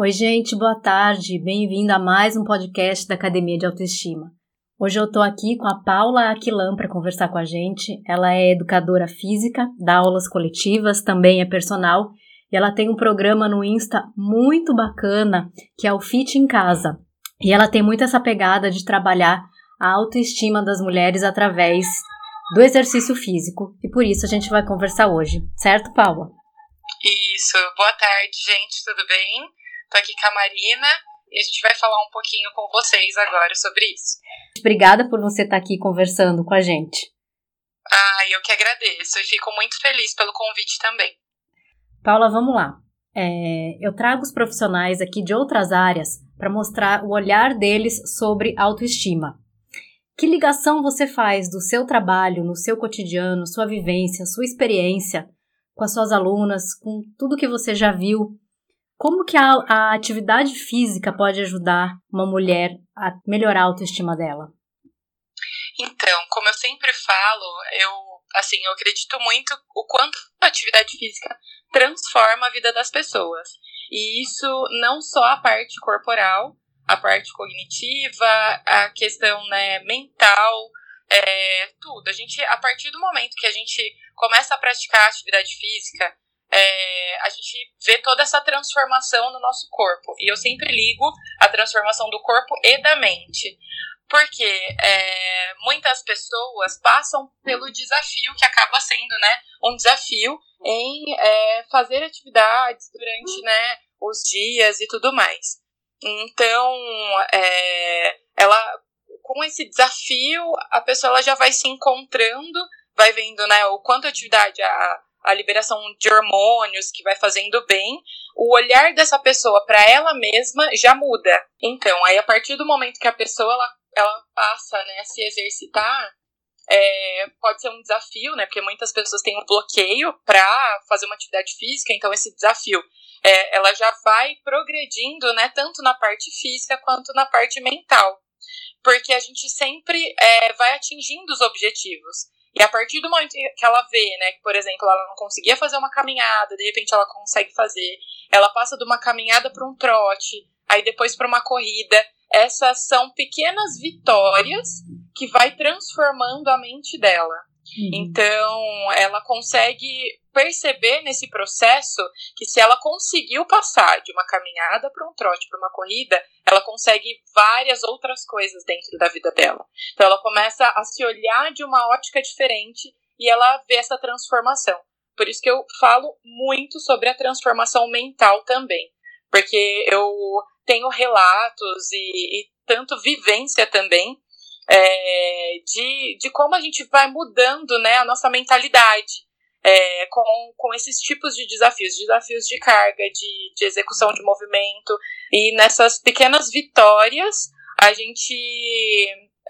Oi, gente, boa tarde. Bem-vindo a mais um podcast da Academia de Autoestima. Hoje eu tô aqui com a Paula Aquilan para conversar com a gente. Ela é educadora física, dá aulas coletivas, também é personal e ela tem um programa no Insta muito bacana que é o Fit em Casa. E ela tem muito essa pegada de trabalhar a autoestima das mulheres através do exercício físico. E por isso a gente vai conversar hoje, certo, Paula? Isso. Boa tarde, gente. Tudo bem? Tô aqui com a Marina e a gente vai falar um pouquinho com vocês agora sobre isso. Obrigada por você estar aqui conversando com a gente. Ah, eu que agradeço e fico muito feliz pelo convite também. Paula, vamos lá. É, eu trago os profissionais aqui de outras áreas para mostrar o olhar deles sobre autoestima. Que ligação você faz do seu trabalho, no seu cotidiano, sua vivência, sua experiência com as suas alunas, com tudo que você já viu como que a, a atividade física pode ajudar uma mulher a melhorar a autoestima dela? Então, como eu sempre falo, eu assim, eu acredito muito o quanto a atividade física transforma a vida das pessoas. E isso não só a parte corporal, a parte cognitiva, a questão né, mental, é, tudo. A gente, a partir do momento que a gente começa a praticar atividade física, é, a gente vê toda essa transformação no nosso corpo. E eu sempre ligo a transformação do corpo e da mente. Porque é, muitas pessoas passam pelo desafio que acaba sendo né, um desafio em é, fazer atividades durante né, os dias e tudo mais. Então, é, ela com esse desafio, a pessoa ela já vai se encontrando, vai vendo né, o quanto a atividade, a, a liberação de hormônios que vai fazendo bem, o olhar dessa pessoa para ela mesma já muda. Então, aí a partir do momento que a pessoa ela, ela passa né, a se exercitar, é, pode ser um desafio, né? Porque muitas pessoas têm um bloqueio para fazer uma atividade física, então esse desafio é, ela já vai progredindo, né? Tanto na parte física quanto na parte mental. Porque a gente sempre é, vai atingindo os objetivos. E a partir do momento que ela vê, né, que, por exemplo, ela não conseguia fazer uma caminhada, de repente ela consegue fazer, ela passa de uma caminhada para um trote, aí depois para uma corrida. Essas são pequenas vitórias que vai transformando a mente dela. Uhum. Então, ela consegue perceber nesse processo que se ela conseguiu passar de uma caminhada para um trote, para uma corrida, ela consegue várias outras coisas dentro da vida dela. Então, ela começa a se olhar de uma ótica diferente e ela vê essa transformação. Por isso que eu falo muito sobre a transformação mental também, porque eu tenho relatos e, e tanto vivência também é, de, de como a gente vai mudando né, a nossa mentalidade é, com, com esses tipos de desafios, desafios de carga, de, de execução de movimento, e nessas pequenas vitórias a gente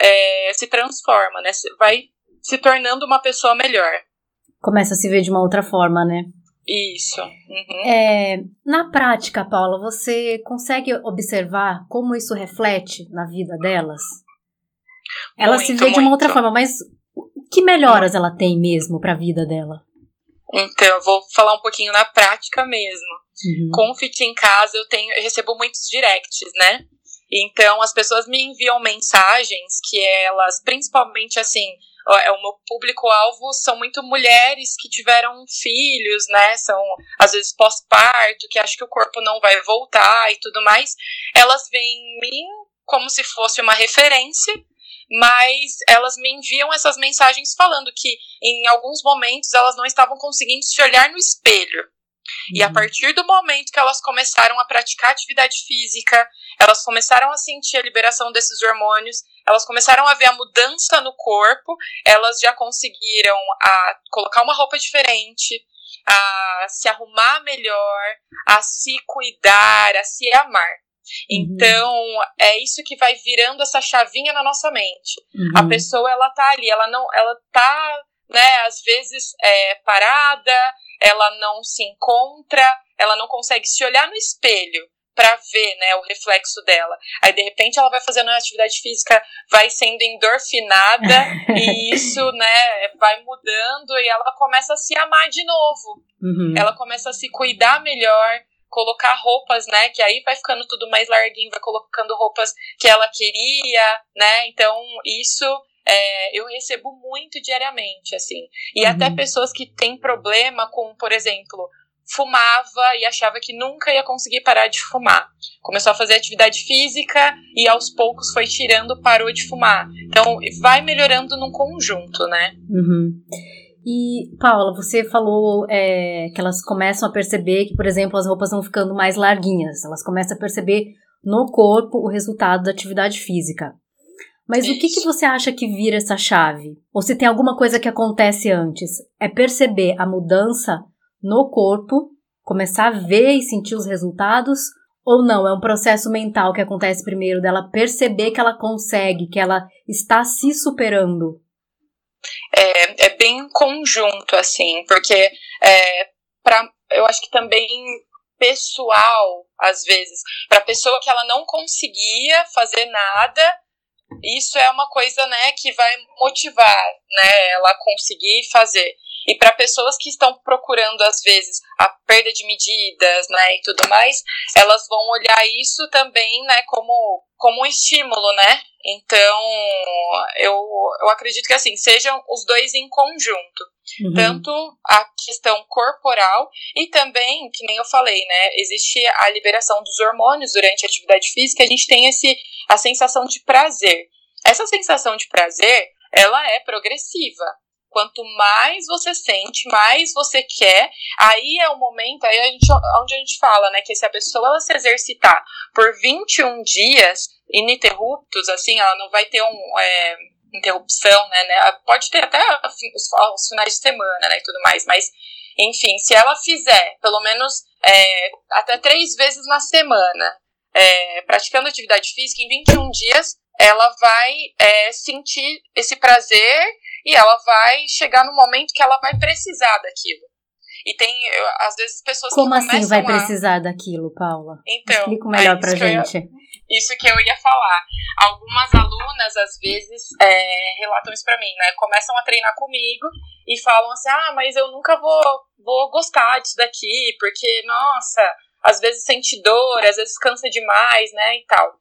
é, se transforma, né, vai se tornando uma pessoa melhor. Começa a se ver de uma outra forma, né? Isso. Uhum. É, na prática, Paula, você consegue observar como isso reflete na vida delas? Ela muito, se vê de uma outra forma, mas que melhoras ela tem mesmo para a vida dela? Então, eu vou falar um pouquinho na prática mesmo. Uhum. Com o Fit em Casa, eu tenho, eu recebo muitos directs, né? Então, as pessoas me enviam mensagens que elas, principalmente assim, é o meu público-alvo são muito mulheres que tiveram filhos, né? São às vezes pós-parto, que acham que o corpo não vai voltar e tudo mais. Elas veem em mim como se fosse uma referência mas elas me enviam essas mensagens falando que em alguns momentos elas não estavam conseguindo se olhar no espelho. Uhum. E a uhum. partir do momento que elas começaram a praticar atividade física, elas começaram a sentir a liberação desses hormônios, elas começaram a ver a mudança no corpo, elas já conseguiram a colocar uma roupa diferente, a se arrumar melhor, a se cuidar, a se amar. Uhum. Então, é isso que vai virando essa chavinha na nossa mente. Uhum. A pessoa, ela tá ali, ela não, ela tá, né, às vezes é, parada, ela não se encontra, ela não consegue se olhar no espelho para ver, né, o reflexo dela. Aí de repente ela vai fazendo uma atividade física, vai sendo endorfinada e isso, né, vai mudando e ela começa a se amar de novo. Uhum. Ela começa a se cuidar melhor, colocar roupas, né? Que aí vai ficando tudo mais larguinho, vai colocando roupas que ela queria, né? Então, isso é, eu recebo muito diariamente, assim. E uhum. até pessoas que têm problema com, por exemplo, fumava e achava que nunca ia conseguir parar de fumar. Começou a fazer atividade física e aos poucos foi tirando, parou de fumar. Então, vai melhorando num conjunto, né? Uhum. E, Paula, você falou é, que elas começam a perceber que, por exemplo, as roupas vão ficando mais larguinhas. Elas começam a perceber no corpo o resultado da atividade física. Mas Isso. o que, que você acha que vira essa chave? Ou se tem alguma coisa que acontece antes? É perceber a mudança no corpo, começar a ver e sentir os resultados? Ou não? É um processo mental que acontece primeiro dela perceber que ela consegue, que ela está se superando? É, é bem conjunto, assim, porque é, pra, eu acho que também pessoal, às vezes, para pessoa que ela não conseguia fazer nada, isso é uma coisa, né, que vai motivar, né, ela conseguir fazer. E para pessoas que estão procurando, às vezes, a perda de medidas, né, e tudo mais, elas vão olhar isso também, né, como, como um estímulo, né? Então, eu, eu acredito que, assim, sejam os dois em conjunto. Uhum. Tanto a questão corporal e também, que nem eu falei, né, existe a liberação dos hormônios durante a atividade física, a gente tem esse, a sensação de prazer. Essa sensação de prazer, ela é progressiva. Quanto mais você sente, mais você quer, aí é o momento, aí a gente, onde a gente fala, né, que se a pessoa ela se exercitar por 21 dias ininterruptos, assim, ela não vai ter um, é, interrupção, né, né, pode ter até os, os finais de semana, né, e tudo mais, mas, enfim, se ela fizer pelo menos é, até três vezes na semana, é, praticando atividade física, em 21 dias, ela vai é, sentir esse prazer e ela vai chegar no momento que ela vai precisar daquilo. E tem, às vezes, pessoas Como que assim vai a... precisar daquilo, Paula? Então, Explica melhor é pra gente. Ia, isso que eu ia falar. Algumas alunas, às vezes, é, relatam isso pra mim, né? Começam a treinar comigo e falam assim, ah, mas eu nunca vou, vou gostar disso daqui, porque, nossa, às vezes sente dor, às vezes cansa demais, né, e tal.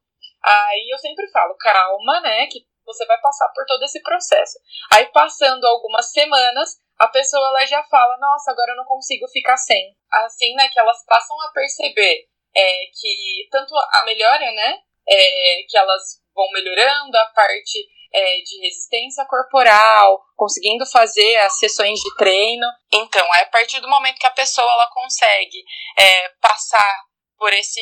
Aí eu sempre falo, calma, né, que você vai passar por todo esse processo. Aí passando algumas semanas, a pessoa ela já fala, nossa, agora eu não consigo ficar sem. Assim, né, que elas passam a perceber é, que tanto a melhora, né, é, que elas vão melhorando a parte é, de resistência corporal, conseguindo fazer as sessões de treino. Então, é a partir do momento que a pessoa ela consegue é, passar por esse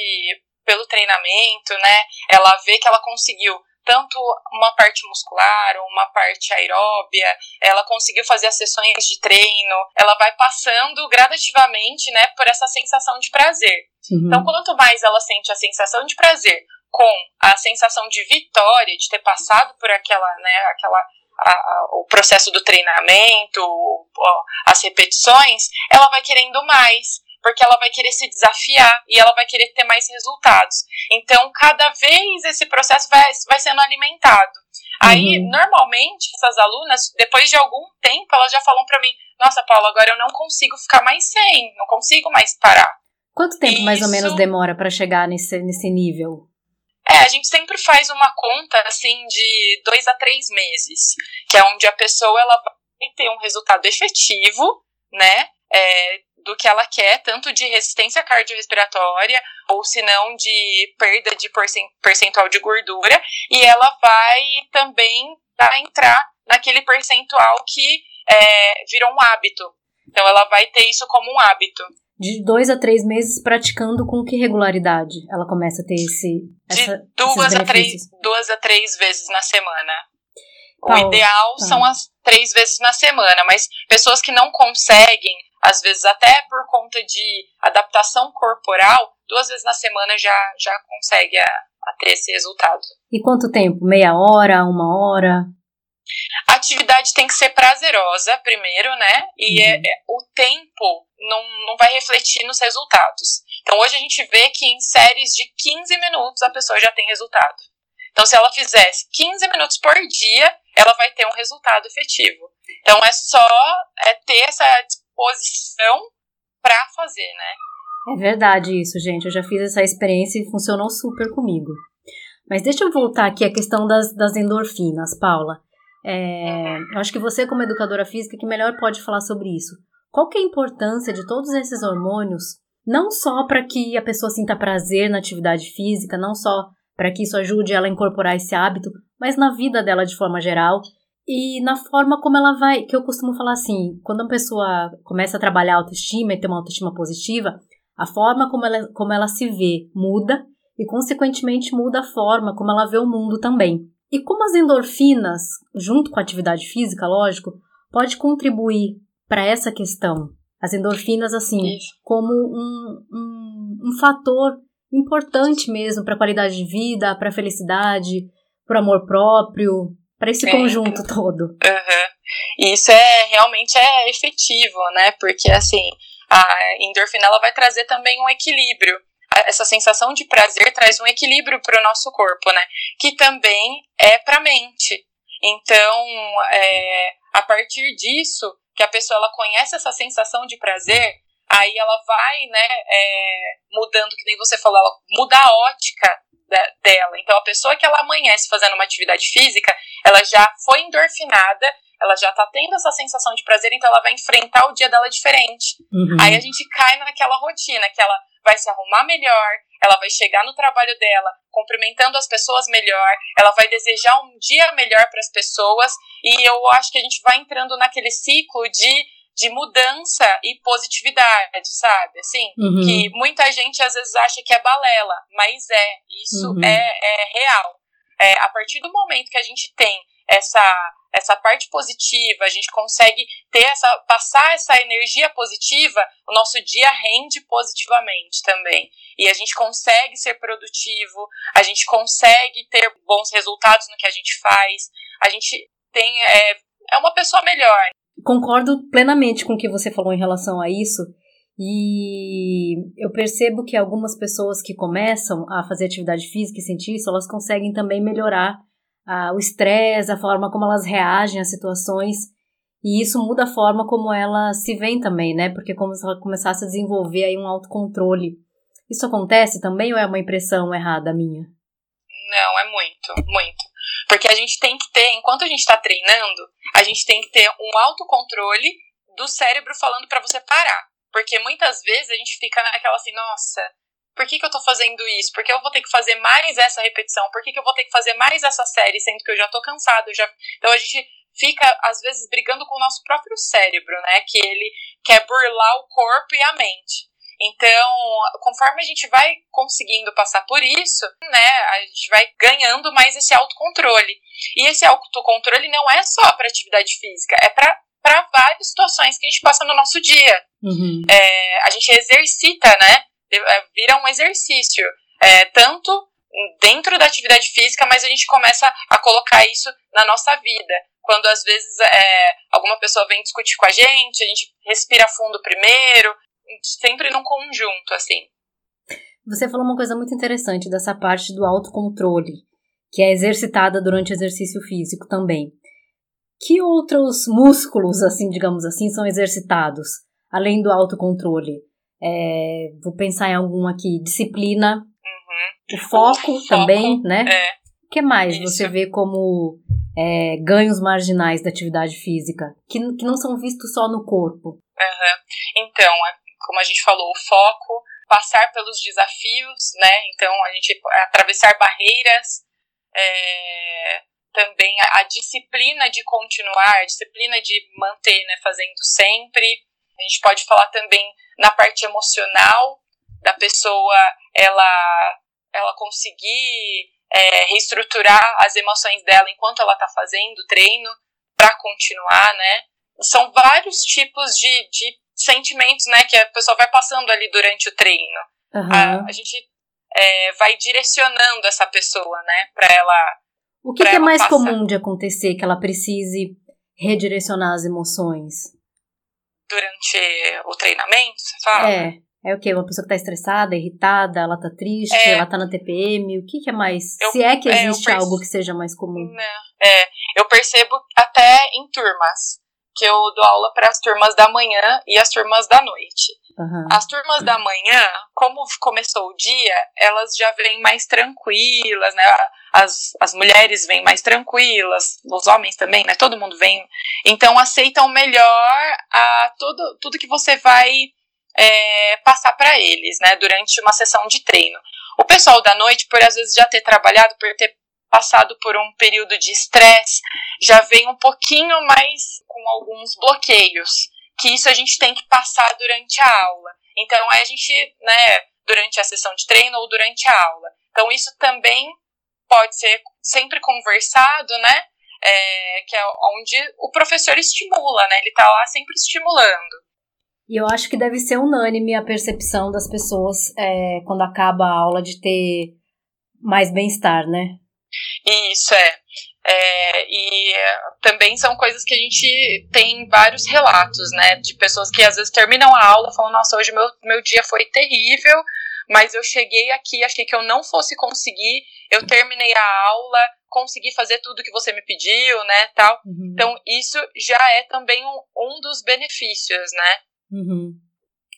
pelo treinamento, né? Ela vê que ela conseguiu tanto uma parte muscular, uma parte aeróbia, ela conseguiu fazer as sessões de treino, ela vai passando gradativamente, né, por essa sensação de prazer. Uhum. Então, quanto mais ela sente a sensação de prazer com a sensação de vitória, de ter passado por aquela, né, aquela a, a, o processo do treinamento, as repetições, ela vai querendo mais porque ela vai querer se desafiar e ela vai querer ter mais resultados. Então, cada vez esse processo vai, vai sendo alimentado. Aí, uhum. normalmente, essas alunas, depois de algum tempo, elas já falam para mim: Nossa, Paula, agora eu não consigo ficar mais sem, não consigo mais parar. Quanto tempo Isso... mais ou menos demora para chegar nesse, nesse nível? É, a gente sempre faz uma conta assim de dois a três meses, que é onde a pessoa ela vai ter um resultado efetivo, né? É, do que ela quer, tanto de resistência cardiorrespiratória, ou se não de perda de percentual de gordura, e ela vai também entrar naquele percentual que é, virou um hábito. Então ela vai ter isso como um hábito. De dois a três meses praticando com que regularidade ela começa a ter esse. Essa, de duas a, três, duas a três vezes na semana. O ideal tá. são as três vezes na semana, mas pessoas que não conseguem às vezes até por conta de adaptação corporal, duas vezes na semana já, já consegue a, a ter esse resultado. E quanto tempo? Meia hora, uma hora? A atividade tem que ser prazerosa primeiro, né? E uhum. é, é, o tempo não, não vai refletir nos resultados. Então hoje a gente vê que em séries de 15 minutos a pessoa já tem resultado. Então, se ela fizesse 15 minutos por dia, ela vai ter um resultado efetivo. Então, é só é ter essa disposição para fazer, né? É verdade isso, gente. Eu já fiz essa experiência e funcionou super comigo. Mas deixa eu voltar aqui à questão das, das endorfinas, Paula. É, eu acho que você, como educadora física, que melhor pode falar sobre isso. Qual que é a importância de todos esses hormônios, não só para que a pessoa sinta prazer na atividade física, não só para que isso ajude ela a incorporar esse hábito, mas na vida dela de forma geral e na forma como ela vai, que eu costumo falar assim, quando uma pessoa começa a trabalhar a autoestima e ter uma autoestima positiva, a forma como ela, como ela se vê muda e, consequentemente, muda a forma como ela vê o mundo também. E como as endorfinas, junto com a atividade física, lógico, pode contribuir para essa questão. As endorfinas, assim, Isso. como um, um, um fator importante mesmo para a qualidade de vida, para a felicidade, para o amor próprio, para esse é. conjunto todo. Uhum. Isso é realmente é efetivo, né? Porque assim, a endorfina ela vai trazer também um equilíbrio. Essa sensação de prazer traz um equilíbrio para o nosso corpo, né? Que também é para a mente. Então, é, a partir disso, que a pessoa ela conhece essa sensação de prazer, aí ela vai, né, é, mudando, que nem você falou, ela muda a ótica da, dela. Então, a pessoa que ela amanhece fazendo uma atividade física, ela já foi endorfinada ela já tá tendo essa sensação de prazer, então ela vai enfrentar o dia dela diferente. Uhum. Aí a gente cai naquela rotina que ela vai se arrumar melhor, ela vai chegar no trabalho dela cumprimentando as pessoas melhor, ela vai desejar um dia melhor para as pessoas, e eu acho que a gente vai entrando naquele ciclo de de mudança e positividade, sabe? Assim, uhum. que muita gente às vezes acha que é balela, mas é, isso uhum. é, é real. É, a partir do momento que a gente tem essa essa parte positiva, a gente consegue ter essa passar essa energia positiva, o nosso dia rende positivamente também. E a gente consegue ser produtivo, a gente consegue ter bons resultados no que a gente faz, a gente tem é, é uma pessoa melhor. Concordo plenamente com o que você falou em relação a isso. E eu percebo que algumas pessoas que começam a fazer atividade física e sentir isso, elas conseguem também melhorar ah, o estresse, a forma como elas reagem às situações. E isso muda a forma como elas se veem também, né? Porque como se ela começasse a desenvolver aí um autocontrole. Isso acontece também ou é uma impressão errada minha? Não, é muito, muito. Porque a gente tem que ter, enquanto a gente está treinando, a gente tem que ter um autocontrole do cérebro falando para você parar. Porque muitas vezes a gente fica naquela assim, nossa, por que, que eu tô fazendo isso? Por que eu vou ter que fazer mais essa repetição? Por que, que eu vou ter que fazer mais essa série, sendo que eu já tô cansado? Já... Então a gente fica, às vezes, brigando com o nosso próprio cérebro, né? Que ele quer burlar o corpo e a mente. Então, conforme a gente vai conseguindo passar por isso, né, a gente vai ganhando mais esse autocontrole. E esse autocontrole não é só para atividade física, é para para várias situações que a gente passa no nosso dia. Uhum. É, a gente exercita, né? É, vira um exercício, é, tanto dentro da atividade física, mas a gente começa a colocar isso na nossa vida. Quando às vezes é, alguma pessoa vem discutir com a gente, a gente respira fundo primeiro, sempre num conjunto, assim. Você falou uma coisa muito interessante dessa parte do autocontrole, que é exercitada durante o exercício físico também. Que outros músculos, assim, digamos assim, são exercitados, além do autocontrole? É, vou pensar em algum aqui. Disciplina. Uhum. O foco, o foco também, né? É. O que mais Isso. você vê como é, ganhos marginais da atividade física, que, que não são vistos só no corpo? Uhum. Então, é, como a gente falou, o foco, passar pelos desafios, né? Então, a gente atravessar barreiras, é, também a, a, disciplina de continuar, a disciplina de manter, né? Fazendo sempre. A gente pode falar também na parte emocional da pessoa, ela, ela conseguir é, reestruturar as emoções dela enquanto ela está fazendo o treino para continuar, né? São vários tipos de, de sentimentos, né, que a pessoa vai passando ali durante o treino. Uhum. A, a, gente é, vai direcionando essa pessoa, né, para ela. O que, que é mais passar. comum de acontecer que ela precise redirecionar as emoções? durante o treinamento, você fala? É. É o quê? Uma pessoa que tá estressada, irritada, ela tá triste, é, ela tá na TPM, o que que é mais? Eu, Se é que é, existe é, algo que seja mais comum. É, eu percebo até em turmas, que eu dou aula para as turmas da manhã e as turmas da noite. Uhum. As turmas da manhã, como começou o dia, elas já vêm mais tranquilas, né? As, as mulheres vêm mais tranquilas, os homens também, né? Todo mundo vem. Então aceitam melhor a tudo, tudo que você vai é, passar para eles, né? Durante uma sessão de treino. O pessoal da noite, por às vezes já ter trabalhado, por ter passado por um período de estresse, já vem um pouquinho mais com alguns bloqueios que isso a gente tem que passar durante a aula. Então, a gente, né, durante a sessão de treino ou durante a aula. Então, isso também pode ser sempre conversado, né? É, que é onde o professor estimula, né? Ele está lá sempre estimulando. E eu acho que deve ser unânime a percepção das pessoas é, quando acaba a aula de ter mais bem-estar, né? Isso é. É, e também são coisas que a gente tem vários relatos, né, de pessoas que às vezes terminam a aula falando, nossa, hoje meu, meu dia foi terrível, mas eu cheguei aqui, achei que eu não fosse conseguir, eu terminei a aula, consegui fazer tudo que você me pediu, né, tal. Uhum. Então, isso já é também um, um dos benefícios, né. Uhum.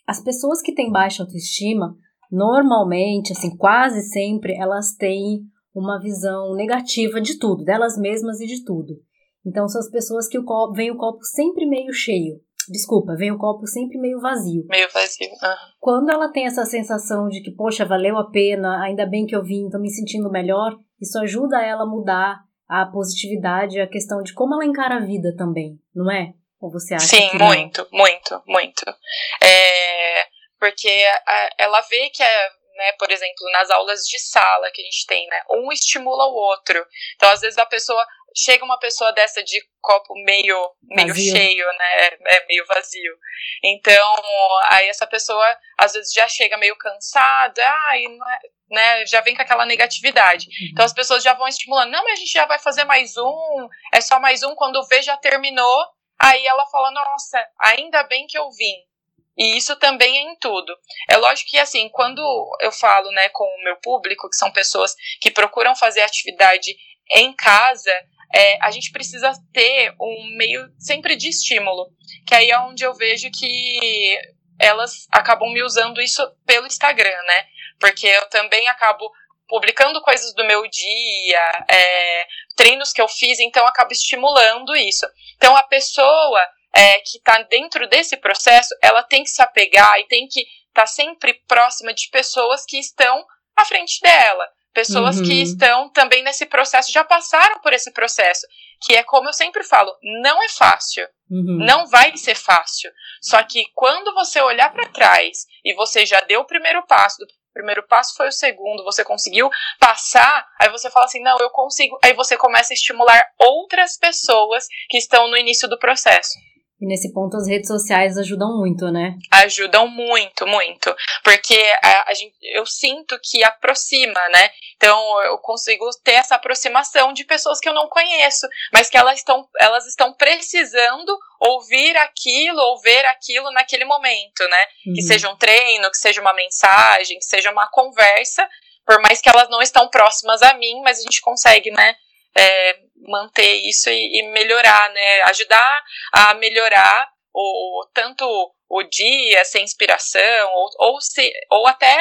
As pessoas que têm baixa autoestima, normalmente, assim, quase sempre, elas têm uma visão negativa de tudo, delas mesmas e de tudo. Então são as pessoas que o copo, vem o copo sempre meio cheio. Desculpa, vem o copo sempre meio vazio. Meio vazio. Uhum. Quando ela tem essa sensação de que, poxa, valeu a pena, ainda bem que eu vim, tô me sentindo melhor, isso ajuda ela a mudar a positividade, a questão de como ela encara a vida também, não é? Ou você acha Sim, que muito, muito, muito. É, porque ela vê que é né, por exemplo, nas aulas de sala que a gente tem, né, um estimula o outro. Então, às vezes a pessoa chega uma pessoa dessa de copo meio meio vazio. cheio, né, é meio vazio. Então, aí essa pessoa às vezes já chega meio cansada, ai, é, né, já vem com aquela negatividade. Uhum. Então as pessoas já vão estimulando, não, mas a gente já vai fazer mais um, é só mais um quando vê já terminou. Aí ela fala, nossa, ainda bem que eu vim. E isso também é em tudo. É lógico que, assim, quando eu falo né, com o meu público, que são pessoas que procuram fazer atividade em casa, é, a gente precisa ter um meio sempre de estímulo. Que aí é onde eu vejo que elas acabam me usando isso pelo Instagram, né? Porque eu também acabo publicando coisas do meu dia, é, treinos que eu fiz, então acabo estimulando isso. Então a pessoa é, que está dentro desse processo, ela tem que se apegar e tem que estar tá sempre próxima de pessoas que estão à frente dela. Pessoas uhum. que estão também nesse processo, já passaram por esse processo. Que é como eu sempre falo, não é fácil. Uhum. Não vai ser fácil. Só que quando você olhar para trás e você já deu o primeiro passo, o primeiro passo foi o segundo, você conseguiu passar, aí você fala assim, não, eu consigo. Aí você começa a estimular outras pessoas que estão no início do processo. E nesse ponto as redes sociais ajudam muito, né? Ajudam muito, muito. Porque a, a gente, eu sinto que aproxima, né? Então eu consigo ter essa aproximação de pessoas que eu não conheço, mas que elas estão, elas estão precisando ouvir aquilo ou ver aquilo naquele momento, né? Uhum. Que seja um treino, que seja uma mensagem, que seja uma conversa, por mais que elas não estão próximas a mim, mas a gente consegue, né? É, manter isso e, e, melhorar, né? Ajudar a melhorar o, tanto o dia sem inspiração, ou, ou, se, ou até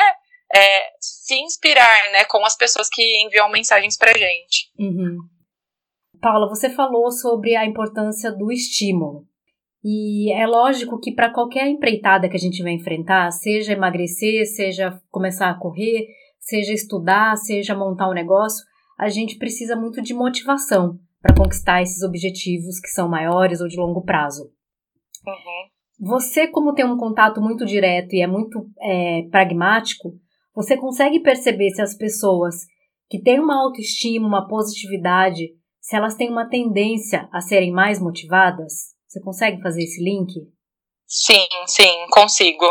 é, se inspirar né, com as pessoas que enviam mensagens pra gente. Uhum. Paula, você falou sobre a importância do estímulo. E é lógico que para qualquer empreitada que a gente vai enfrentar, seja emagrecer, seja começar a correr, seja estudar, seja montar um negócio, a gente precisa muito de motivação para conquistar esses objetivos que são maiores ou de longo prazo. Uhum. Você, como tem um contato muito direto e é muito é, pragmático, você consegue perceber se as pessoas que têm uma autoestima, uma positividade, se elas têm uma tendência a serem mais motivadas? Você consegue fazer esse link? Sim, sim, consigo.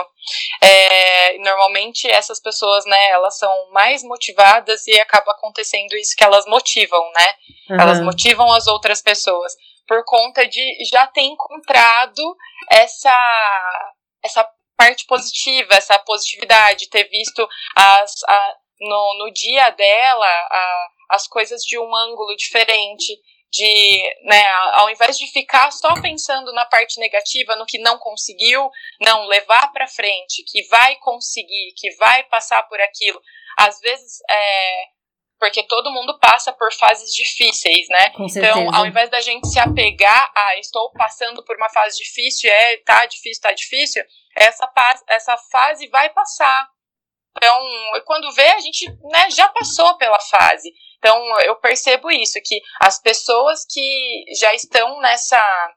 É, normalmente essas pessoas, né, elas são mais motivadas e acaba acontecendo isso que elas motivam, né? Uhum. Elas motivam as outras pessoas por conta de já ter encontrado essa essa parte positiva, essa positividade, ter visto as, a, no, no dia dela a, as coisas de um ângulo diferente, de, né, ao invés de ficar só pensando na parte negativa, no que não conseguiu, não levar para frente, que vai conseguir, que vai passar por aquilo. Às vezes, é, porque todo mundo passa por fases difíceis, né? Então, ao invés da gente se apegar a estou passando por uma fase difícil, é, tá difícil, tá difícil, essa, essa fase vai passar. Então, quando vê, a gente né, já passou pela fase. Então, eu percebo isso, que as pessoas que já estão nessa,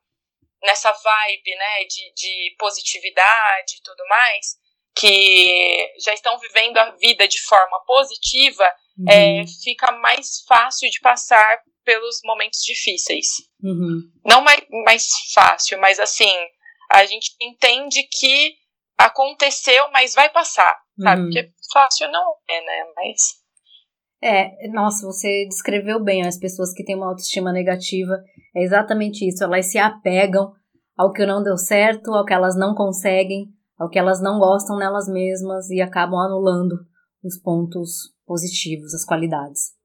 nessa vibe né, de, de positividade e tudo mais, que já estão vivendo a vida de forma positiva, uhum. é, fica mais fácil de passar pelos momentos difíceis. Uhum. Não mais, mais fácil, mas assim, a gente entende que aconteceu, mas vai passar, sabe? Uhum. Porque fácil não é, né? Mas. É, nossa, você descreveu bem as pessoas que têm uma autoestima negativa. É exatamente isso. Elas se apegam ao que não deu certo, ao que elas não conseguem, ao que elas não gostam nelas mesmas e acabam anulando os pontos positivos, as qualidades.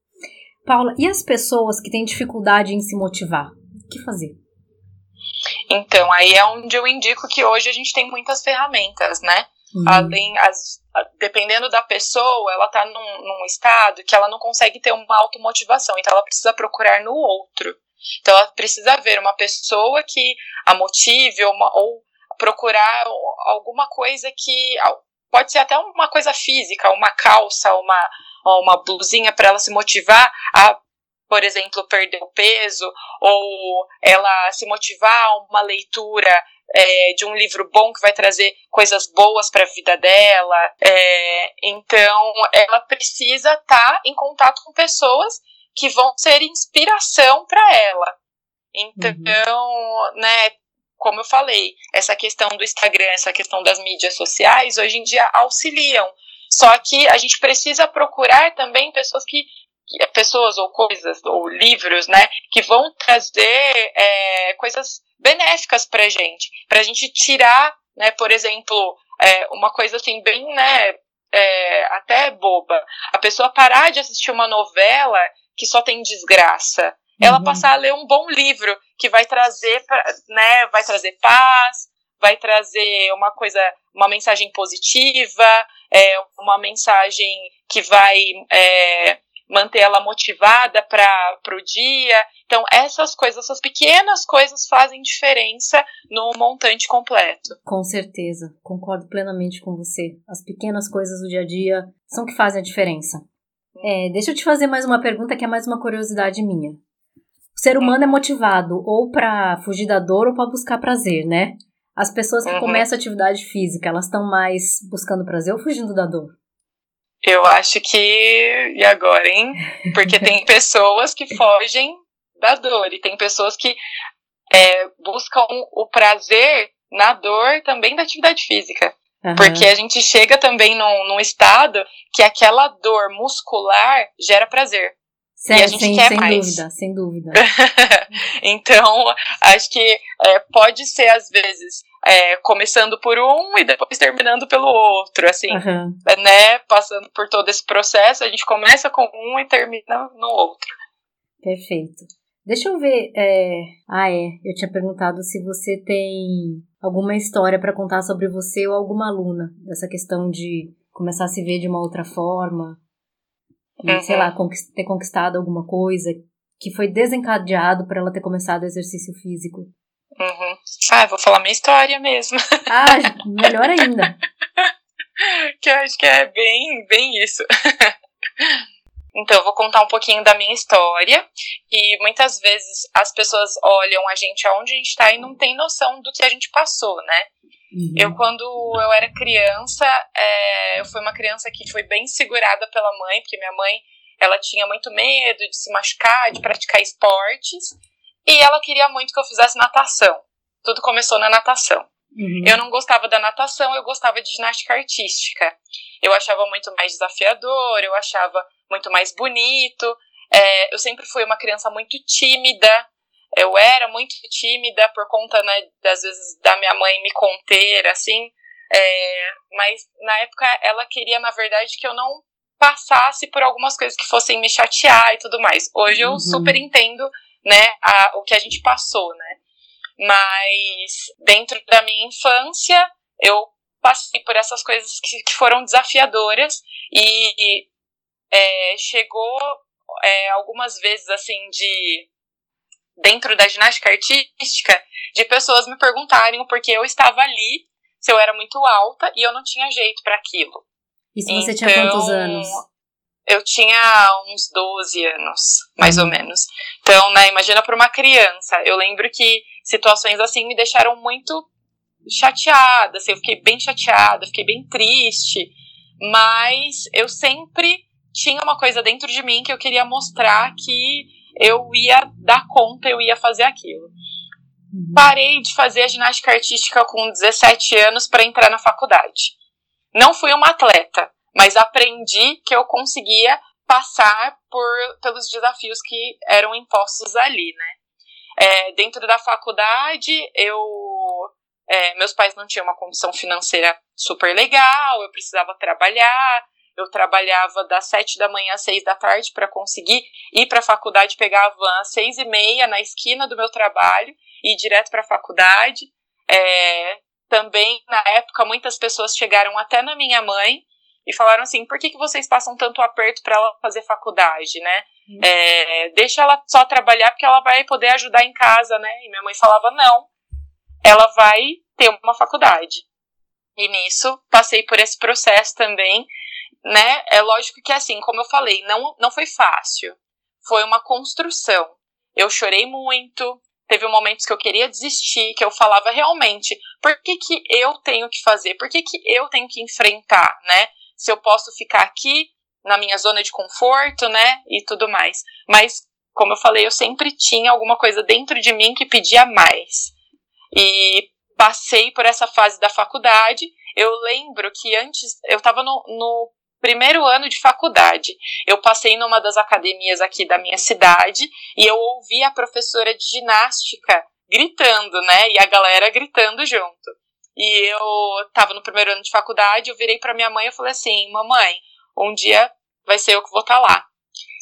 Paula, e as pessoas que têm dificuldade em se motivar? O que fazer? Então, aí é onde eu indico que hoje a gente tem muitas ferramentas, né? Uhum. Além, as, dependendo da pessoa, ela tá num, num estado que ela não consegue ter uma automotivação, então ela precisa procurar no outro. Então ela precisa ver uma pessoa que a motive ou, uma, ou procurar alguma coisa que pode ser até uma coisa física, uma calça, uma, uma blusinha para ela se motivar a, por exemplo, perder o peso, ou ela se motivar a uma leitura é, de um livro bom que vai trazer coisas boas para a vida dela. É, então, ela precisa estar tá em contato com pessoas que vão ser inspiração para ela. Então, uhum. né, como eu falei, essa questão do Instagram, essa questão das mídias sociais, hoje em dia auxiliam. Só que a gente precisa procurar também pessoas que pessoas ou coisas ou livros, né, que vão trazer é, coisas benéficas para gente, para a gente tirar, né, por exemplo, é, uma coisa assim bem, né, é, até boba, a pessoa parar de assistir uma novela que só tem desgraça, ela uhum. passar a ler um bom livro que vai trazer, né, vai trazer paz, vai trazer uma coisa, uma mensagem positiva, é, uma mensagem que vai é, manter ela motivada para o dia. Então, essas coisas, essas pequenas coisas fazem diferença no montante completo. Com certeza, concordo plenamente com você. As pequenas coisas do dia a dia são que fazem a diferença. É, deixa eu te fazer mais uma pergunta que é mais uma curiosidade minha. O ser humano é motivado ou para fugir da dor ou para buscar prazer, né? As pessoas que uhum. começam atividade física, elas estão mais buscando prazer ou fugindo da dor? Eu acho que. E agora, hein? Porque tem pessoas que fogem da dor e tem pessoas que é, buscam o prazer na dor também da atividade física. Uhum. Porque a gente chega também num, num estado que aquela dor muscular gera prazer. E a gente sim, quer sem mais. dúvida, sem dúvida. então, acho que é, pode ser, às vezes, é, começando por um e depois terminando pelo outro, assim, uhum. né? Passando por todo esse processo, a gente começa com um e termina no outro. Perfeito. Deixa eu ver. É... Ah, é. Eu tinha perguntado se você tem alguma história para contar sobre você ou alguma aluna dessa questão de começar a se ver de uma outra forma e, uhum. sei lá, ter conquistado alguma coisa que foi desencadeado para ela ter começado o exercício físico. Uhum. Ah, vou falar minha história mesmo. Ah, melhor ainda. que eu acho que é bem, bem isso. Então, eu vou contar um pouquinho da minha história. E muitas vezes as pessoas olham a gente aonde a gente está e não tem noção do que a gente passou, né? Uhum. Eu, quando eu era criança, é, eu fui uma criança que foi bem segurada pela mãe, porque minha mãe ela tinha muito medo de se machucar, de praticar esportes, e ela queria muito que eu fizesse natação. Tudo começou na natação. Uhum. Eu não gostava da natação, eu gostava de ginástica artística. Eu achava muito mais desafiador, eu achava muito mais bonito. É, eu sempre fui uma criança muito tímida, eu era muito tímida por conta, né, das vezes da minha mãe me conter, assim. É, mas na época ela queria, na verdade, que eu não passasse por algumas coisas que fossem me chatear e tudo mais. Hoje eu uhum. super entendo, né, a, o que a gente passou, né? Mas dentro da minha infância, eu passei por essas coisas que, que foram desafiadoras e é, chegou é, algumas vezes assim de dentro da ginástica artística de pessoas me perguntarem o porquê eu estava ali, se eu era muito alta e eu não tinha jeito para aquilo. Isso você então, tinha quantos anos? Eu tinha uns 12 anos, mais ou menos. Então, né, imagina para uma criança. Eu lembro que situações assim me deixaram muito chateada, assim, eu fiquei bem chateada, fiquei bem triste, mas eu sempre tinha uma coisa dentro de mim que eu queria mostrar que eu ia dar conta, eu ia fazer aquilo. Uhum. Parei de fazer a ginástica artística com 17 anos para entrar na faculdade. Não fui uma atleta, mas aprendi que eu conseguia passar por pelos desafios que eram impostos ali, né? É, dentro da faculdade, eu é, meus pais não tinham uma condição financeira super legal, eu precisava trabalhar, eu trabalhava das sete da manhã às seis da tarde para conseguir ir para a faculdade, pegar a van às seis e meia na esquina do meu trabalho e ir direto para a faculdade. É, também, na época, muitas pessoas chegaram até na minha mãe e falaram assim: por que, que vocês passam tanto aperto para ela fazer faculdade, né? Uhum. É, deixa ela só trabalhar porque ela vai poder ajudar em casa, né? E minha mãe falava: não, ela vai ter uma faculdade. E nisso, passei por esse processo também né? É lógico que assim, como eu falei, não, não foi fácil. Foi uma construção. Eu chorei muito, teve momentos que eu queria desistir, que eu falava realmente, por que, que eu tenho que fazer? Por que, que eu tenho que enfrentar, né? Se eu posso ficar aqui na minha zona de conforto, né? E tudo mais. Mas, como eu falei, eu sempre tinha alguma coisa dentro de mim que pedia mais. E passei por essa fase da faculdade. Eu lembro que antes eu estava no, no primeiro ano de faculdade. Eu passei numa das academias aqui da minha cidade e eu ouvi a professora de ginástica gritando, né? E a galera gritando junto. E eu tava no primeiro ano de faculdade, eu virei para minha mãe e falei assim: "Mamãe, um dia vai ser eu que vou estar tá lá".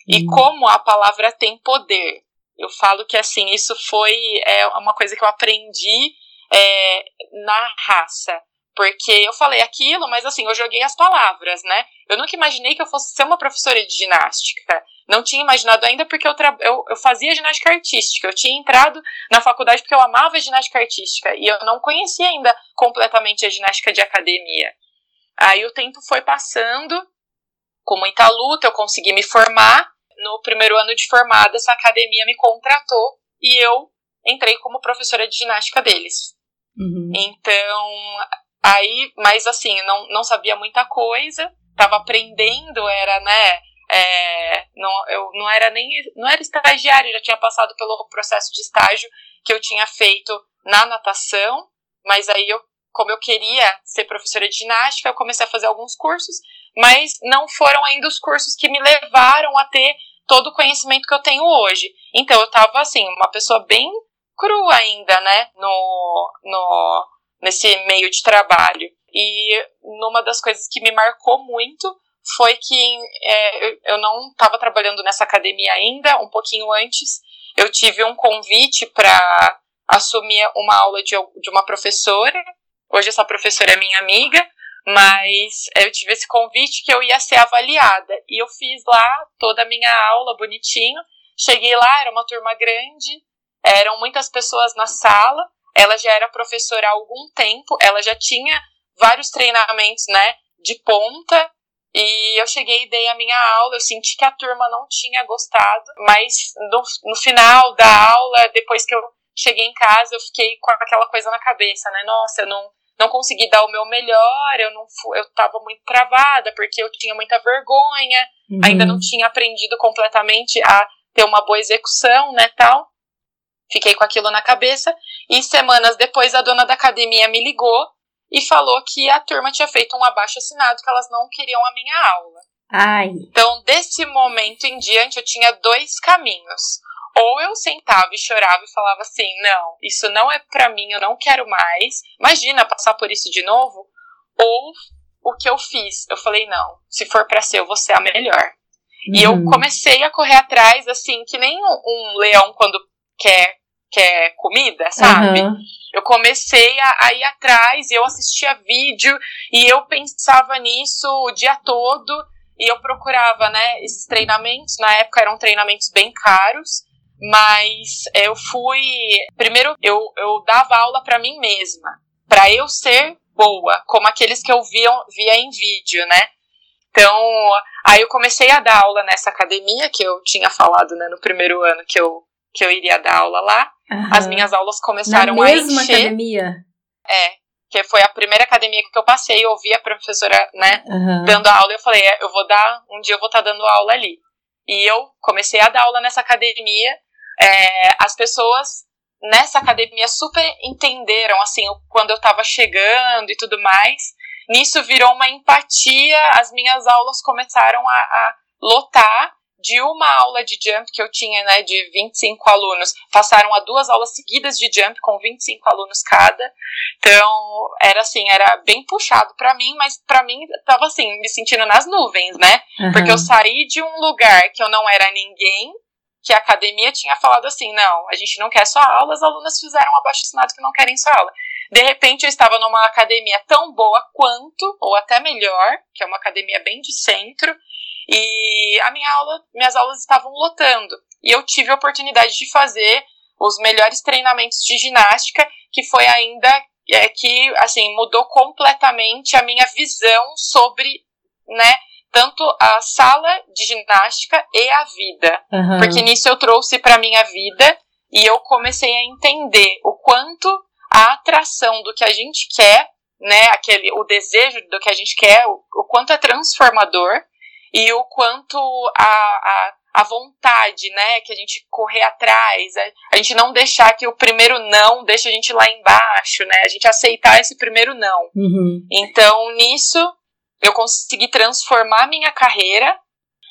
E uhum. como a palavra tem poder. Eu falo que assim, isso foi é, uma coisa que eu aprendi é, na raça. Porque eu falei aquilo, mas assim, eu joguei as palavras, né? Eu nunca imaginei que eu fosse ser uma professora de ginástica. Não tinha imaginado ainda porque eu, eu, eu fazia ginástica artística. Eu tinha entrado na faculdade porque eu amava ginástica artística. E eu não conhecia ainda completamente a ginástica de academia. Aí o tempo foi passando, com muita luta, eu consegui me formar. No primeiro ano de formada, essa academia me contratou e eu entrei como professora de ginástica deles. Uhum. Então, Aí, mas assim, não, não sabia muita coisa, tava aprendendo, era, né, é, não, eu não era nem, não era estagiário, já tinha passado pelo processo de estágio que eu tinha feito na natação, mas aí eu, como eu queria ser professora de ginástica, eu comecei a fazer alguns cursos, mas não foram ainda os cursos que me levaram a ter todo o conhecimento que eu tenho hoje. Então eu tava assim, uma pessoa bem crua ainda, né, no, no nesse meio de trabalho. E numa das coisas que me marcou muito foi que é, eu não estava trabalhando nessa academia ainda, um pouquinho antes, eu tive um convite para assumir uma aula de, de uma professora. Hoje essa professora é minha amiga, mas eu tive esse convite que eu ia ser avaliada. E eu fiz lá toda a minha aula bonitinho. Cheguei lá, era uma turma grande, eram muitas pessoas na sala, ela já era professora há algum tempo, ela já tinha vários treinamentos, né, de ponta, e eu cheguei e dei a minha aula, eu senti que a turma não tinha gostado, mas no, no final da aula, depois que eu cheguei em casa, eu fiquei com aquela coisa na cabeça, né, nossa, eu não, não consegui dar o meu melhor, eu não eu estava muito travada, porque eu tinha muita vergonha, uhum. ainda não tinha aprendido completamente a ter uma boa execução, né, tal. Fiquei com aquilo na cabeça e semanas depois a dona da academia me ligou e falou que a turma tinha feito um abaixo assinado que elas não queriam a minha aula. Ai. Então, desse momento em diante, eu tinha dois caminhos. Ou eu sentava e chorava e falava assim: não, isso não é para mim, eu não quero mais. Imagina passar por isso de novo. Ou o que eu fiz, eu falei: não, se for para ser, eu vou ser a melhor. E eu uhum. comecei a correr atrás, assim, que nem um, um leão quando quer, quer comida, sabe? Uhum. Eu comecei a, a ir atrás, eu assistia vídeo e eu pensava nisso o dia todo e eu procurava, né, esses treinamentos. Na época eram treinamentos bem caros, mas eu fui. Primeiro, eu, eu dava aula para mim mesma, para eu ser boa, como aqueles que eu via, via em vídeo, né? Então, aí eu comecei a dar aula nessa academia que eu tinha falado, né, no primeiro ano que eu, que eu iria dar aula lá. Uhum. As minhas aulas começaram Na mesma a encher. academia? É, que foi a primeira academia que eu passei, eu ouvi a professora, né, uhum. dando aula, e eu falei, é, eu vou dar, um dia eu vou estar tá dando aula ali. E eu comecei a dar aula nessa academia, é, as pessoas nessa academia super entenderam, assim, quando eu tava chegando e tudo mais. Nisso virou uma empatia, as minhas aulas começaram a, a lotar de uma aula de jump que eu tinha, né, de 25 alunos, passaram a duas aulas seguidas de jump com 25 alunos cada. Então, era assim, era bem puxado para mim, mas para mim tava assim, me sentindo nas nuvens, né? Uhum. Porque eu saí de um lugar que eu não era ninguém que a academia tinha falado assim: não, a gente não quer só aula, as alunas fizeram um abaixo assinado que não querem só aula. De repente eu estava numa academia tão boa quanto, ou até melhor, que é uma academia bem de centro, e a minha aula, minhas aulas estavam lotando. E eu tive a oportunidade de fazer os melhores treinamentos de ginástica, que foi ainda é, que assim mudou completamente a minha visão sobre, né, tanto a sala de ginástica e a vida. Uhum. Porque nisso eu trouxe para minha vida e eu comecei a entender o quanto a atração do que a gente quer, né, aquele o desejo do que a gente quer, o, o quanto é transformador e o quanto a, a, a vontade, né, que a gente correr atrás, a, a gente não deixar que o primeiro não deixe a gente lá embaixo, né, a gente aceitar esse primeiro não. Uhum. Então, nisso, eu consegui transformar minha carreira.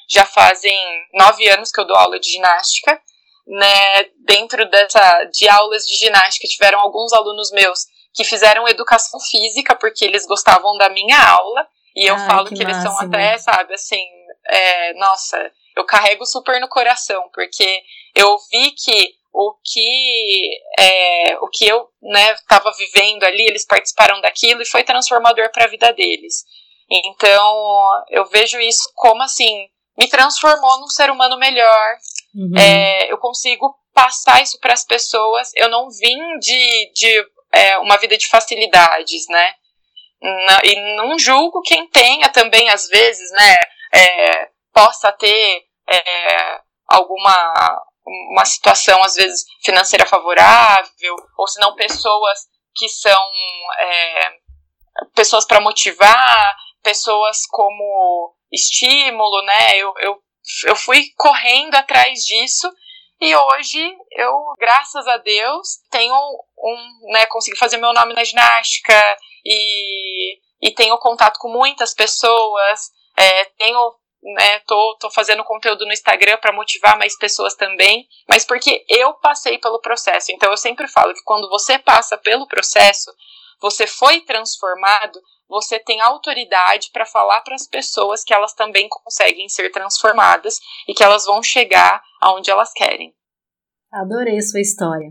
Já fazem nove anos que eu dou aula de ginástica. Né, dentro dessa de aulas de ginástica tiveram alguns alunos meus que fizeram educação física porque eles gostavam da minha aula e eu Ai, falo que, que eles são até sabe assim é, nossa eu carrego super no coração porque eu vi que o que é, o que eu né estava vivendo ali eles participaram daquilo e foi transformador para a vida deles então, eu vejo isso como assim, me transformou num ser humano melhor. Uhum. É, eu consigo passar isso para as pessoas. Eu não vim de, de é, uma vida de facilidades, né? E não julgo quem tenha também, às vezes, né? É, possa ter é, alguma uma situação, às vezes, financeira favorável, ou se não pessoas que são é, pessoas para motivar, pessoas como estímulo, né? Eu, eu, eu fui correndo atrás disso e hoje eu, graças a Deus, tenho um, né, consegui fazer meu nome na ginástica e, e tenho contato com muitas pessoas, é, tenho né, tô, tô fazendo conteúdo no Instagram para motivar mais pessoas também, mas porque eu passei pelo processo. Então eu sempre falo que quando você passa pelo processo, você foi transformado, você tem autoridade para falar para as pessoas que elas também conseguem ser transformadas e que elas vão chegar aonde elas querem. Adorei sua história.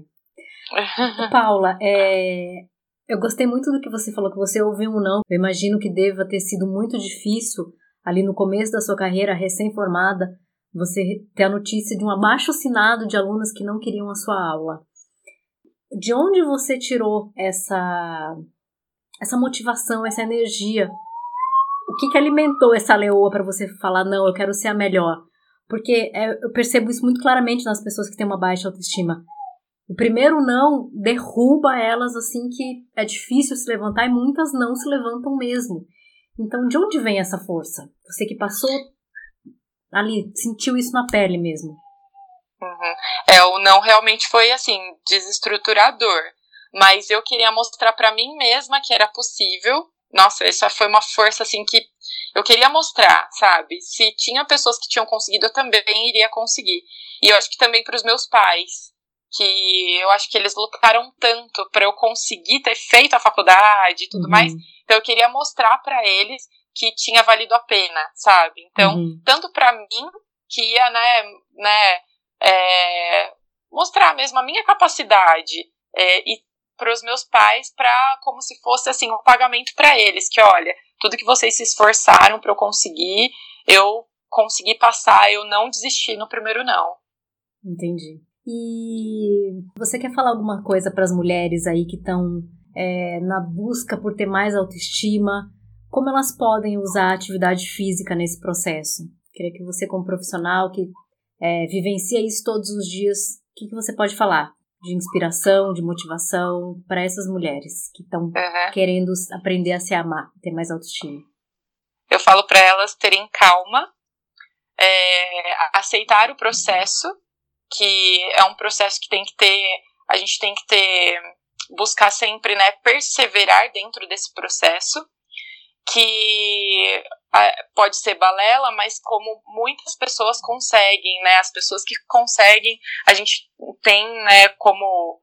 Paula, é, eu gostei muito do que você falou, que você ouviu um não. Eu imagino que deva ter sido muito difícil ali no começo da sua carreira, recém-formada, você ter a notícia de um abaixo assinado de alunas que não queriam a sua aula. De onde você tirou essa essa motivação, essa energia. O que, que alimentou essa leoa para você falar, não, eu quero ser a melhor? Porque é, eu percebo isso muito claramente nas pessoas que têm uma baixa autoestima. O primeiro não derruba elas assim que é difícil se levantar e muitas não se levantam mesmo. Então, de onde vem essa força? Você que passou ali, sentiu isso na pele mesmo. Uhum. É, o não realmente foi assim, desestruturador mas eu queria mostrar para mim mesma que era possível. Nossa, essa foi uma força assim que eu queria mostrar, sabe? Se tinha pessoas que tinham conseguido, eu também iria conseguir. E eu acho que também para os meus pais, que eu acho que eles lutaram tanto para eu conseguir ter feito a faculdade e tudo uhum. mais. Então eu queria mostrar para eles que tinha valido a pena, sabe? Então, uhum. tanto para mim que ia, né, né, é, mostrar mesmo a minha capacidade é, e para os meus pais para como se fosse assim um pagamento para eles que olha tudo que vocês se esforçaram para eu conseguir eu consegui passar eu não desisti no primeiro não. Entendi. E você quer falar alguma coisa para as mulheres aí que estão é, na busca por ter mais autoestima? Como elas podem usar a atividade física nesse processo? Queria que você como profissional que é, vivencia isso todos os dias o que, que você pode falar de inspiração, de motivação para essas mulheres que estão uhum. querendo aprender a se amar, ter mais autoestima? Eu falo para elas terem calma, é, aceitar o processo, que é um processo que tem que ter, a gente tem que ter, buscar sempre, né, perseverar dentro desse processo, que pode ser balela, mas como muitas pessoas conseguem, né? As pessoas que conseguem, a gente tem, né, como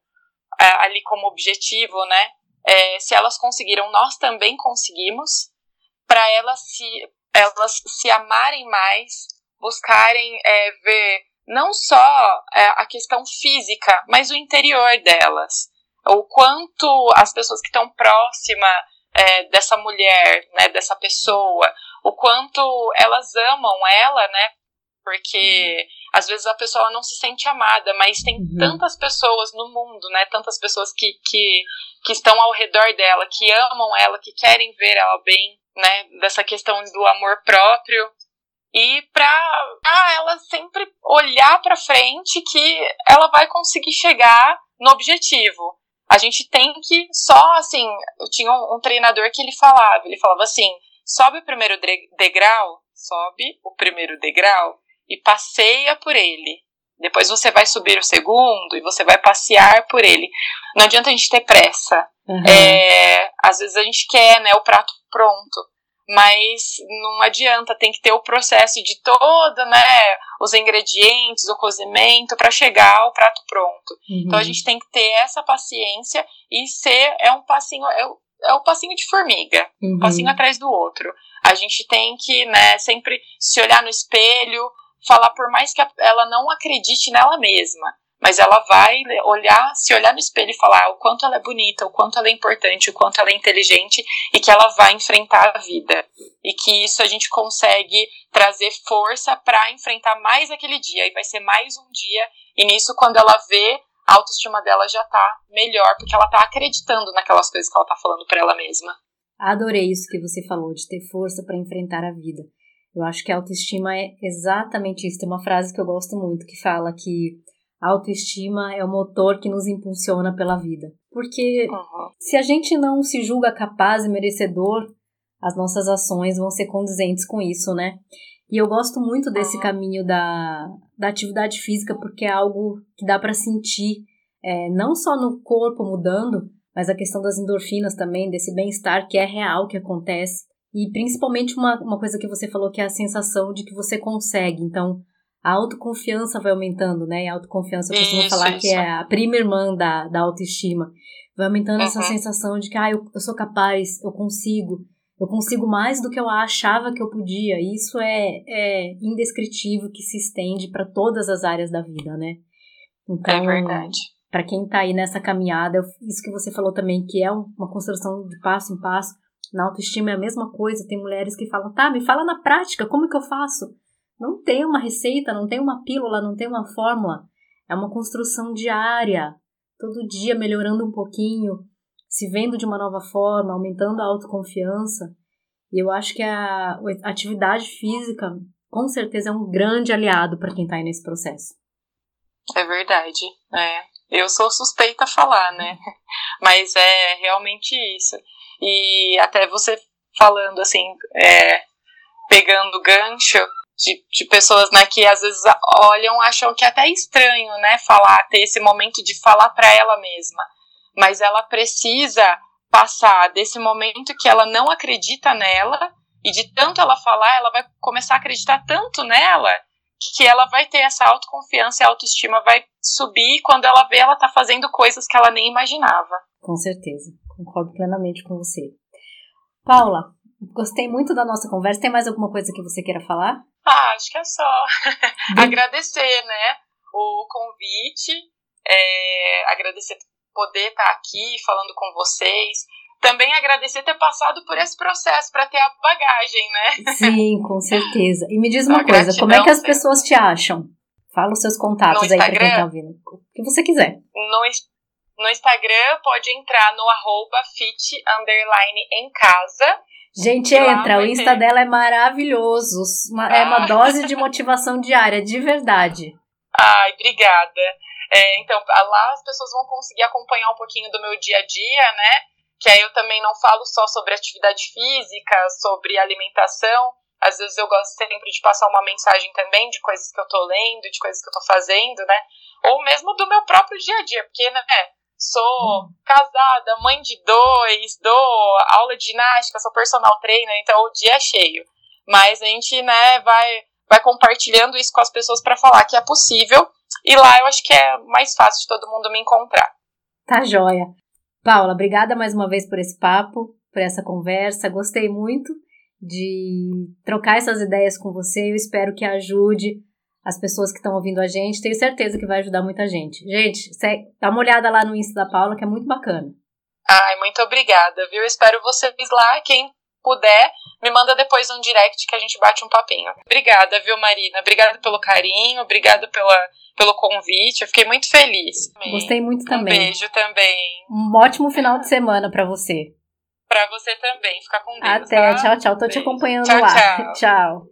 ali como objetivo, né? É, se elas conseguiram, nós também conseguimos. Para elas se elas se amarem mais, buscarem é, ver não só é, a questão física, mas o interior delas, o quanto as pessoas que estão próximas é, dessa mulher, né, dessa pessoa, o quanto elas amam ela, né? Porque às vezes a pessoa não se sente amada, mas tem uhum. tantas pessoas no mundo, né? Tantas pessoas que, que, que estão ao redor dela, que amam ela, que querem ver ela bem, né? Dessa questão do amor próprio. E pra ah, ela sempre olhar pra frente que ela vai conseguir chegar no objetivo. A gente tem que só, assim, eu tinha um, um treinador que ele falava, ele falava assim, sobe o primeiro degrau, sobe o primeiro degrau e passeia por ele. Depois você vai subir o segundo e você vai passear por ele. Não adianta a gente ter pressa. Uhum. É, às vezes a gente quer né, o prato pronto, mas não adianta, tem que ter o processo de toda, né, os ingredientes, o cozimento para chegar ao prato pronto. Uhum. Então a gente tem que ter essa paciência e ser é um passinho, é, é o passinho de formiga, uhum. um passinho atrás do outro. A gente tem que, né, sempre se olhar no espelho, falar por mais que ela não acredite nela mesma, mas ela vai olhar, se olhar no espelho e falar o quanto ela é bonita, o quanto ela é importante, o quanto ela é inteligente e que ela vai enfrentar a vida. E que isso a gente consegue trazer força para enfrentar mais aquele dia e vai ser mais um dia. E nisso quando ela vê a autoestima dela já tá melhor, porque ela tá acreditando naquelas coisas que ela tá falando para ela mesma. Adorei isso que você falou, de ter força para enfrentar a vida. Eu acho que a autoestima é exatamente isso. Tem uma frase que eu gosto muito que fala que a autoestima é o motor que nos impulsiona pela vida. Porque uhum. se a gente não se julga capaz e merecedor, as nossas ações vão ser condizentes com isso, né? E eu gosto muito desse caminho da, da atividade física porque é algo que dá para sentir, é, não só no corpo mudando, mas a questão das endorfinas também, desse bem-estar que é real, que acontece. E principalmente uma, uma coisa que você falou que é a sensação de que você consegue. Então, a autoconfiança vai aumentando, né? E a autoconfiança, eu costumo isso, falar isso. que é a prima irmã da, da autoestima. Vai aumentando uhum. essa sensação de que, ah, eu, eu sou capaz, eu consigo eu consigo mais do que eu achava que eu podia. Isso é, é indescritível que se estende para todas as áreas da vida, né? Então, é verdade. Para quem está aí nessa caminhada, isso que você falou também, que é uma construção de passo em passo, na autoestima é a mesma coisa. Tem mulheres que falam, tá, me fala na prática, como que eu faço? Não tem uma receita, não tem uma pílula, não tem uma fórmula. É uma construção diária, todo dia melhorando um pouquinho, se vendo de uma nova forma, aumentando a autoconfiança. E eu acho que a, a atividade física, com certeza, é um grande aliado para quem está aí nesse processo. É verdade. É. Eu sou suspeita a falar, né? Mas é realmente isso. E até você falando assim, é, pegando gancho de, de pessoas né, que às vezes olham, acham que é até estranho, né? Falar, ter esse momento de falar para ela mesma mas ela precisa passar desse momento que ela não acredita nela e de tanto ela falar, ela vai começar a acreditar tanto nela que ela vai ter essa autoconfiança e autoestima vai subir quando ela vê ela tá fazendo coisas que ela nem imaginava. Com certeza, concordo plenamente com você. Paula, gostei muito da nossa conversa. Tem mais alguma coisa que você queira falar? Ah, acho que é só agradecer, né, o convite É, agradecer poder estar aqui falando com vocês. Também agradecer ter passado por esse processo para ter a bagagem, né? Sim, com certeza. E me diz uma a coisa, como é que as pessoas te acham? Fala os seus contatos aí para quem tá ouvindo. O que você quiser. No, no Instagram pode entrar no arroba fit underline em casa. Gente, entra, o Insta dela é maravilhoso. Uma, ah. É uma ah. dose de motivação diária, de verdade. Ai, obrigada. É, então, lá as pessoas vão conseguir acompanhar um pouquinho do meu dia a dia, né? Que aí eu também não falo só sobre atividade física, sobre alimentação. Às vezes eu gosto sempre de passar uma mensagem também de coisas que eu tô lendo, de coisas que eu tô fazendo, né? Ou mesmo do meu próprio dia a dia, porque, né? Sou casada, mãe de dois, dou aula de ginástica, sou personal trainer, então o dia é cheio. Mas a gente, né, vai, vai compartilhando isso com as pessoas para falar que é possível. E lá eu acho que é mais fácil de todo mundo me encontrar. Tá joia. Paula, obrigada mais uma vez por esse papo, por essa conversa. Gostei muito de trocar essas ideias com você. Eu espero que ajude as pessoas que estão ouvindo a gente. Tenho certeza que vai ajudar muita gente. Gente, dá uma olhada lá no Insta da Paula, que é muito bacana. Ai, muito obrigada, viu? Espero vocês lá. Quem puder, me manda depois um direct que a gente bate um papinho. Obrigada, viu, Marina? Obrigada pelo carinho, obrigada pela, pelo convite. Eu fiquei muito feliz. Gostei muito também. Um beijo também. Um ótimo final de semana para você. Para você também. Fica com Deus. Até. Tá? Tchau, tchau. Tô beijo. te acompanhando tchau, lá. Tchau. tchau.